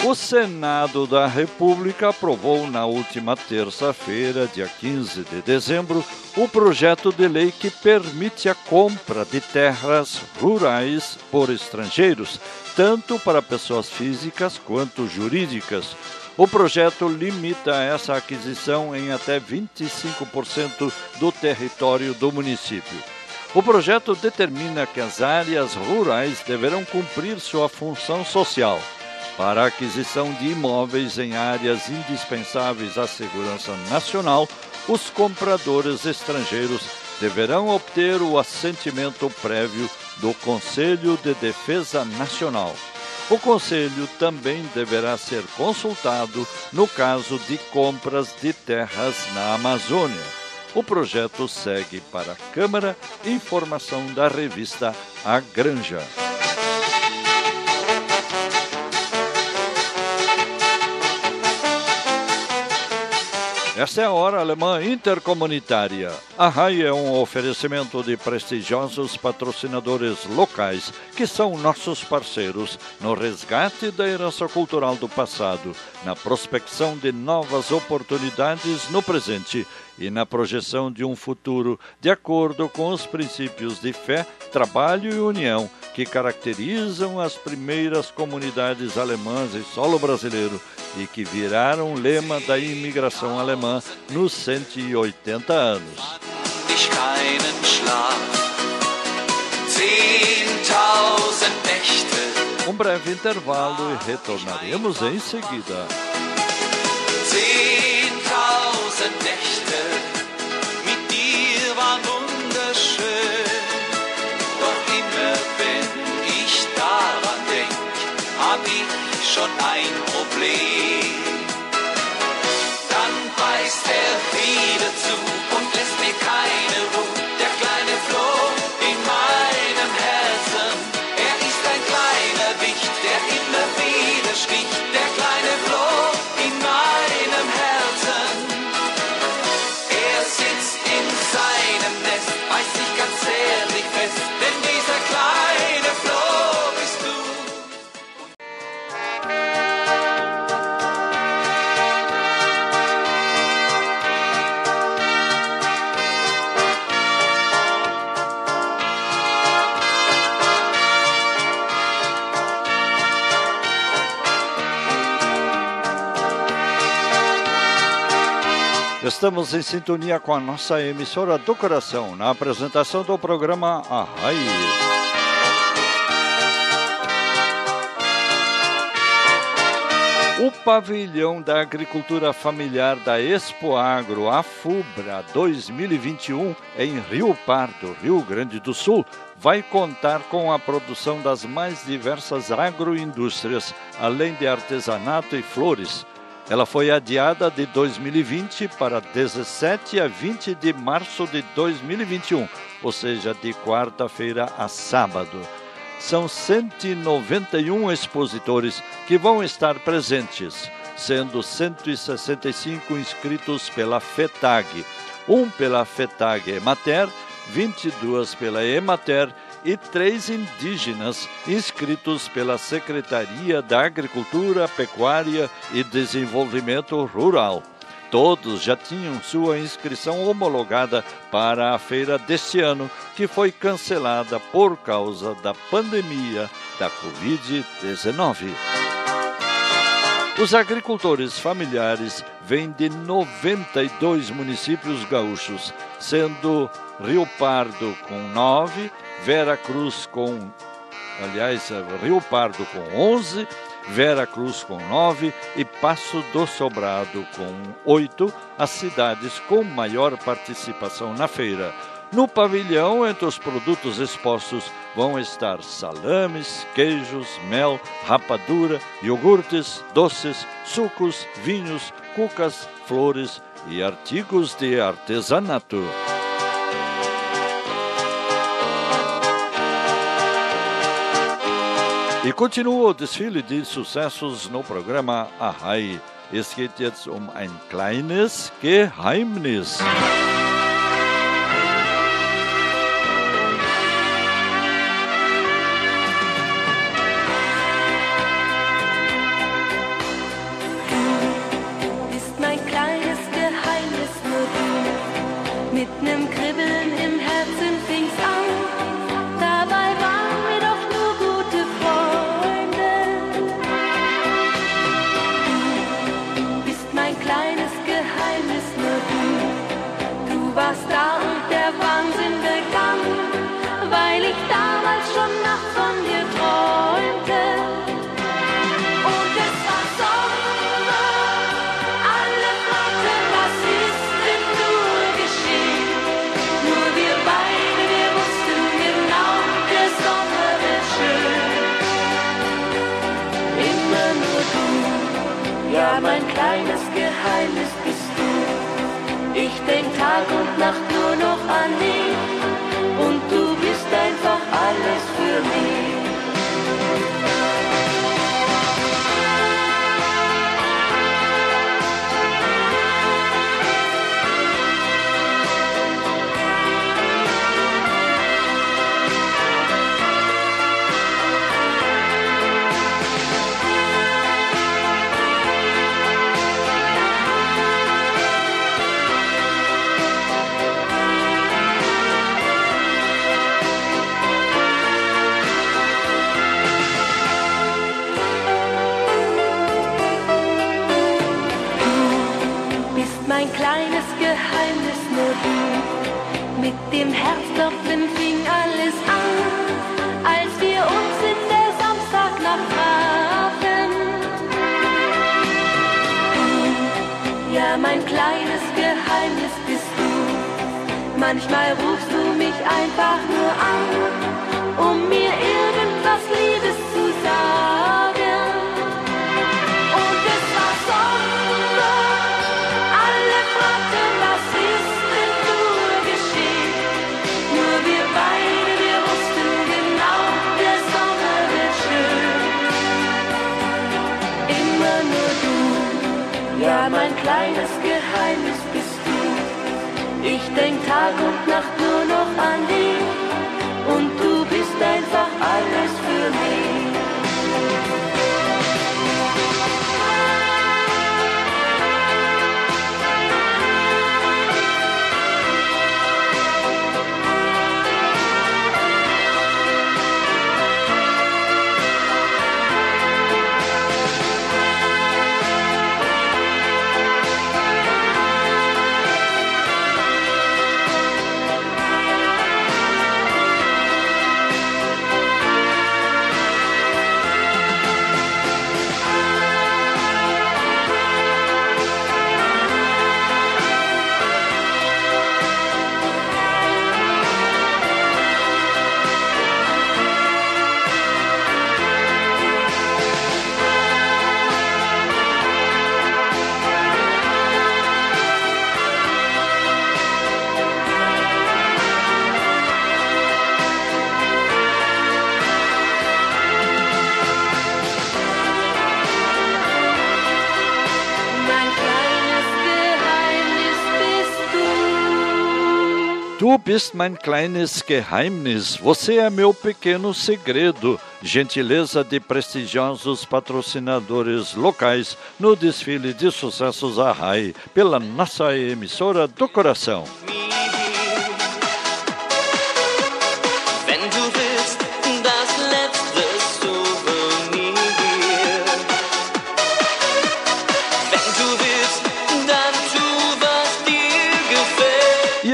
O Senado da República aprovou na última terça-feira, dia 15 de dezembro, o projeto de lei que permite a compra de terras rurais por estrangeiros, tanto para pessoas físicas quanto jurídicas o projeto limita essa aquisição em até 25% do território do município. O projeto determina que as áreas rurais deverão cumprir sua função social para a aquisição de imóveis em áreas indispensáveis à segurança nacional. Os compradores estrangeiros deverão obter o assentimento prévio do Conselho de Defesa Nacional. O Conselho também deverá ser consultado no caso de compras de terras na Amazônia. O projeto segue para a Câmara, informação da revista A Granja. Esta é a Hora Alemã Intercomunitária. A RAI é um oferecimento de prestigiosos patrocinadores locais, que são nossos parceiros no resgate da herança cultural do passado, na prospecção de novas oportunidades no presente e na projeção de um futuro de acordo com os princípios de fé, trabalho e união que caracterizam as primeiras comunidades alemãs em solo brasileiro e que viraram lema da imigração alemã nos 180 anos. Um breve intervalo e retornaremos em seguida. Nächte mit dir wunderschön. Schon ein Problem. Estamos em sintonia com a nossa emissora do coração, na apresentação do programa A Raiz. O pavilhão da agricultura familiar da Expo Agro Afubra 2021 em Rio Pardo, Rio Grande do Sul, vai contar com a produção das mais diversas agroindústrias, além de artesanato e flores. Ela foi adiada de 2020 para 17 a 20 de março de 2021, ou seja, de quarta-feira a sábado. São 191 expositores que vão estar presentes, sendo 165 inscritos pela FETAG, um pela FETAG Emater, 22 pela Emater e três indígenas inscritos pela Secretaria da Agricultura, Pecuária e Desenvolvimento Rural. Todos já tinham sua inscrição homologada para a feira deste ano, que foi cancelada por causa da pandemia da Covid-19. Os agricultores familiares vêm de 92 municípios gaúchos, sendo Rio Pardo com 9, Vera Cruz com. Aliás, Rio Pardo com 11, Vera Cruz com nove e Passo do Sobrado com oito, as cidades com maior participação na feira. No pavilhão, entre os produtos expostos, vão estar salames, queijos, mel, rapadura, iogurtes, doces, sucos, vinhos, cucas, flores e artigos de artesanato. E continua o desfile de sucessos no programa Ahai. Es geht jetzt um ein kleines Geheimnis.
Geheimnis ich denk Tag und Nacht nur noch an dich und du bist einfach alles für mich.
Du bist mein kleines Geheimnis, você é meu pequeno segredo. Gentileza de prestigiosos patrocinadores locais no desfile de sucessos Arrai, pela nossa emissora do coração.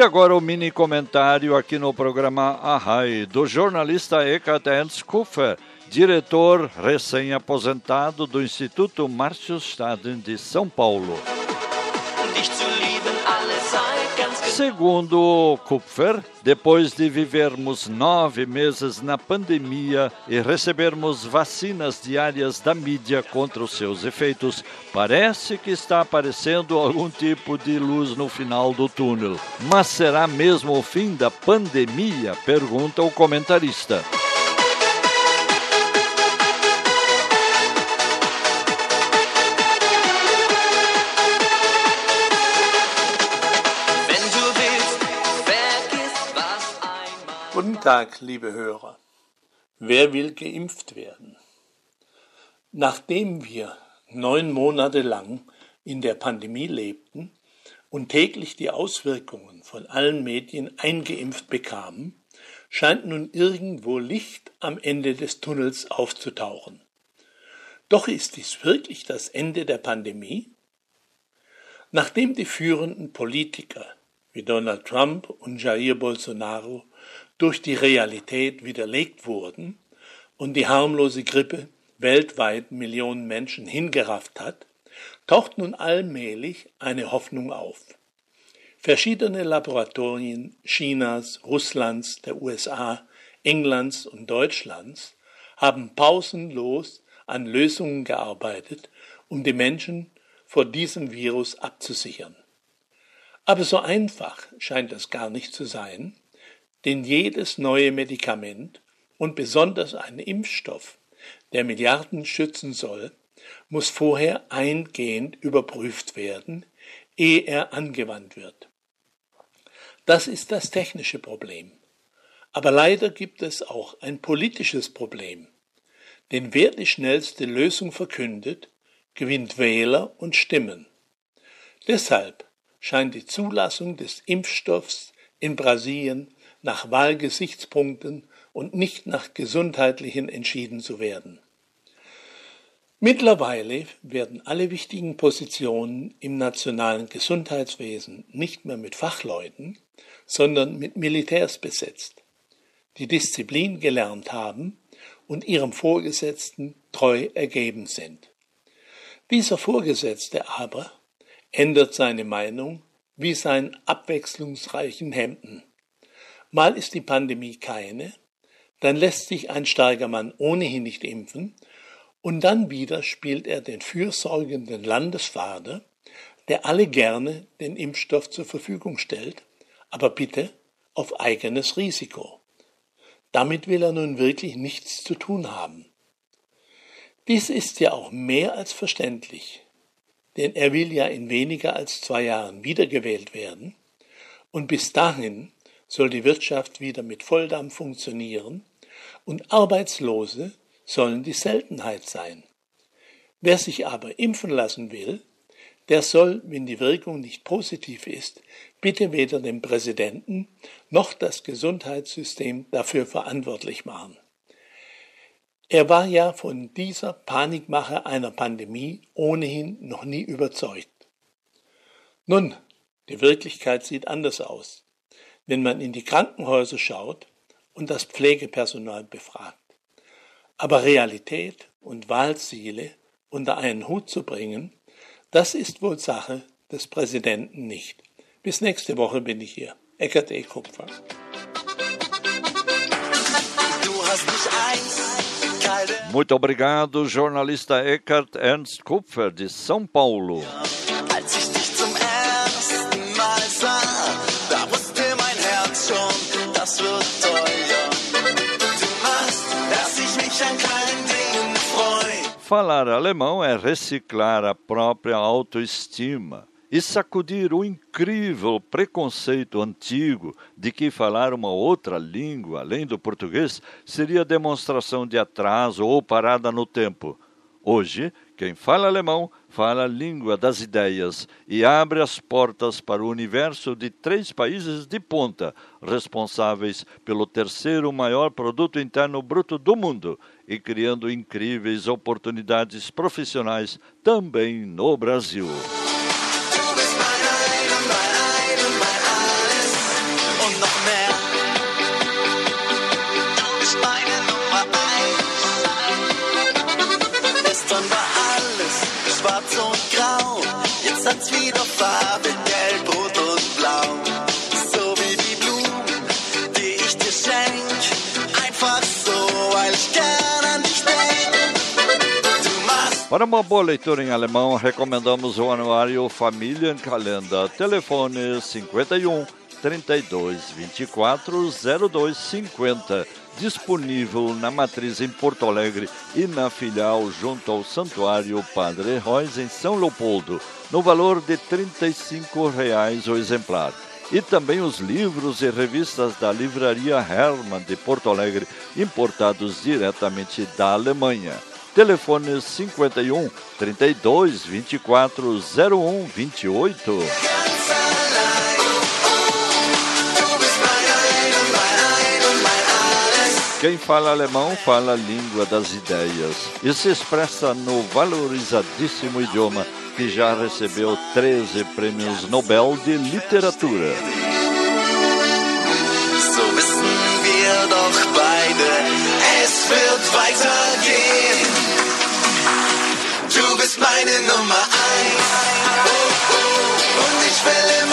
Agora o mini comentário aqui no programa Arrai, do jornalista Eckhard Ernst Kupfer, diretor recém-aposentado do Instituto Márcio Staden de São Paulo. Segundo Kupfer, depois de vivermos nove meses na pandemia e recebermos vacinas diárias da mídia contra os seus efeitos, parece que está aparecendo algum tipo de luz no final do túnel. Mas será mesmo o fim da pandemia? Pergunta o comentarista.
Einmal.
Guten Tag, liebe Hörer. Wer will geimpft werden? Nachdem wir neun Monate lang in der Pandemie lebten und täglich die Auswirkungen von allen Medien eingeimpft bekamen, scheint nun irgendwo Licht am Ende des Tunnels aufzutauchen. Doch ist dies wirklich das Ende der Pandemie? Nachdem die führenden Politiker wie Donald Trump und Jair Bolsonaro durch die Realität widerlegt wurden und die harmlose Grippe weltweit Millionen Menschen hingerafft hat, taucht nun allmählich eine Hoffnung auf. Verschiedene Laboratorien Chinas, Russlands, der USA, Englands und Deutschlands haben pausenlos an Lösungen gearbeitet, um die Menschen vor diesem Virus abzusichern. Aber so einfach scheint es gar nicht zu sein, denn jedes neue Medikament und besonders ein Impfstoff, der Milliarden schützen soll, muss vorher eingehend überprüft werden, ehe er angewandt wird. Das ist das technische Problem. Aber leider gibt es auch ein politisches Problem. Denn wer die schnellste Lösung verkündet, gewinnt Wähler und Stimmen. Deshalb scheint die Zulassung des Impfstoffs in Brasilien nach Wahlgesichtspunkten und nicht nach gesundheitlichen entschieden zu werden. Mittlerweile werden alle wichtigen Positionen im nationalen Gesundheitswesen nicht mehr mit Fachleuten, sondern mit Militärs besetzt, die Disziplin gelernt haben und ihrem Vorgesetzten treu ergeben sind. Dieser Vorgesetzte aber ändert seine Meinung wie seinen abwechslungsreichen Hemden. Mal ist die Pandemie keine, dann lässt sich ein starker Mann ohnehin nicht impfen, und dann wieder spielt er den fürsorgenden Landesvater, der alle gerne den Impfstoff zur Verfügung stellt, aber bitte auf eigenes Risiko. Damit will er nun wirklich nichts zu tun haben. Dies ist ja auch mehr als verständlich, denn er will ja in weniger als zwei Jahren wiedergewählt werden, und bis dahin soll die Wirtschaft wieder mit Volldampf funktionieren und Arbeitslose sollen die Seltenheit sein. Wer sich aber impfen lassen will, der soll, wenn die Wirkung nicht positiv ist, bitte weder den Präsidenten noch das Gesundheitssystem dafür verantwortlich machen. Er war ja von dieser Panikmache einer Pandemie ohnehin noch nie überzeugt. Nun, die Wirklichkeit sieht anders aus, wenn man in die Krankenhäuser schaut und das Pflegepersonal befragt. Aber Realität und Wahlziele unter einen Hut zu bringen, das ist wohl Sache des Präsidenten nicht. Bis nächste Woche bin ich hier. Eckert E. Kupfer.
Du hast mich eins, kalte
Muito obrigado, jornalista Eckhard Ernst Kupfer, de São Paulo. Falar alemão é reciclar a própria autoestima. e sacudir o incrível preconceito antigo de que falar uma outra língua além do português seria demonstração de atraso ou parada no tempo. Hoje, quem fala alemão fala a língua das ideias e abre as portas para o universo de três países de ponta, responsáveis pelo terceiro maior produto interno bruto do mundo e criando incríveis oportunidades profissionais também no Brasil. Para uma boa leitura em alemão, recomendamos o anuário Familienkalender. Telefone 51 32 24 02 50 disponível na matriz em Porto Alegre e na filial junto ao Santuário Padre Reis em São Leopoldo, no valor de 35 reais o exemplar. E também os livros e revistas da Livraria Hermann de Porto Alegre, importados diretamente da Alemanha. Telefone 51 32 24 01 28. Quem fala alemão fala a língua das ideias e se expressa no valorizadíssimo idioma que já recebeu 13 prêmios Nobel de Literatura.
So wissen wir doch beide, es wird weitergehen. Bist meine Nummer eins. Oh, oh, und ich will immer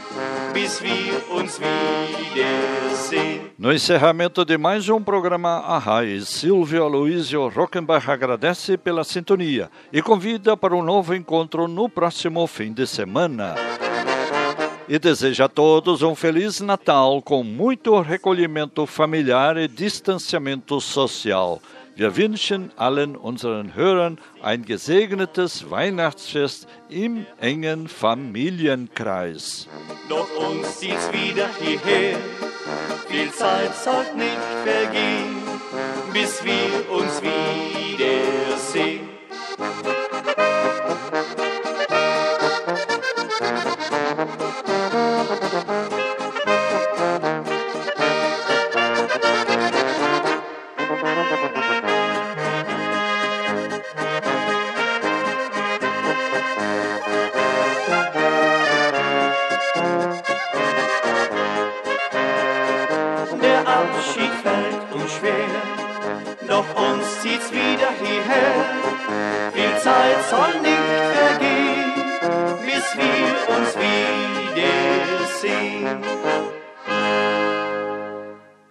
bis wir uns wiedersehen.
No encerramento de mais um programa Arrais, Silvio Aloysio Rockenbach agradece pela sintonia e convida para um novo encontro no próximo fim de semana. E deseja a todos um Feliz Natal com muito recolhimento familiar e distanciamento social. Wir wünschen allen unseren Hörern ein gesegnetes Weihnachtsfest im engen Familienkreis.
Doch uns zieht's wieder hierher. Viel Zeit soll nicht vergehen, bis wir uns wiedersehen.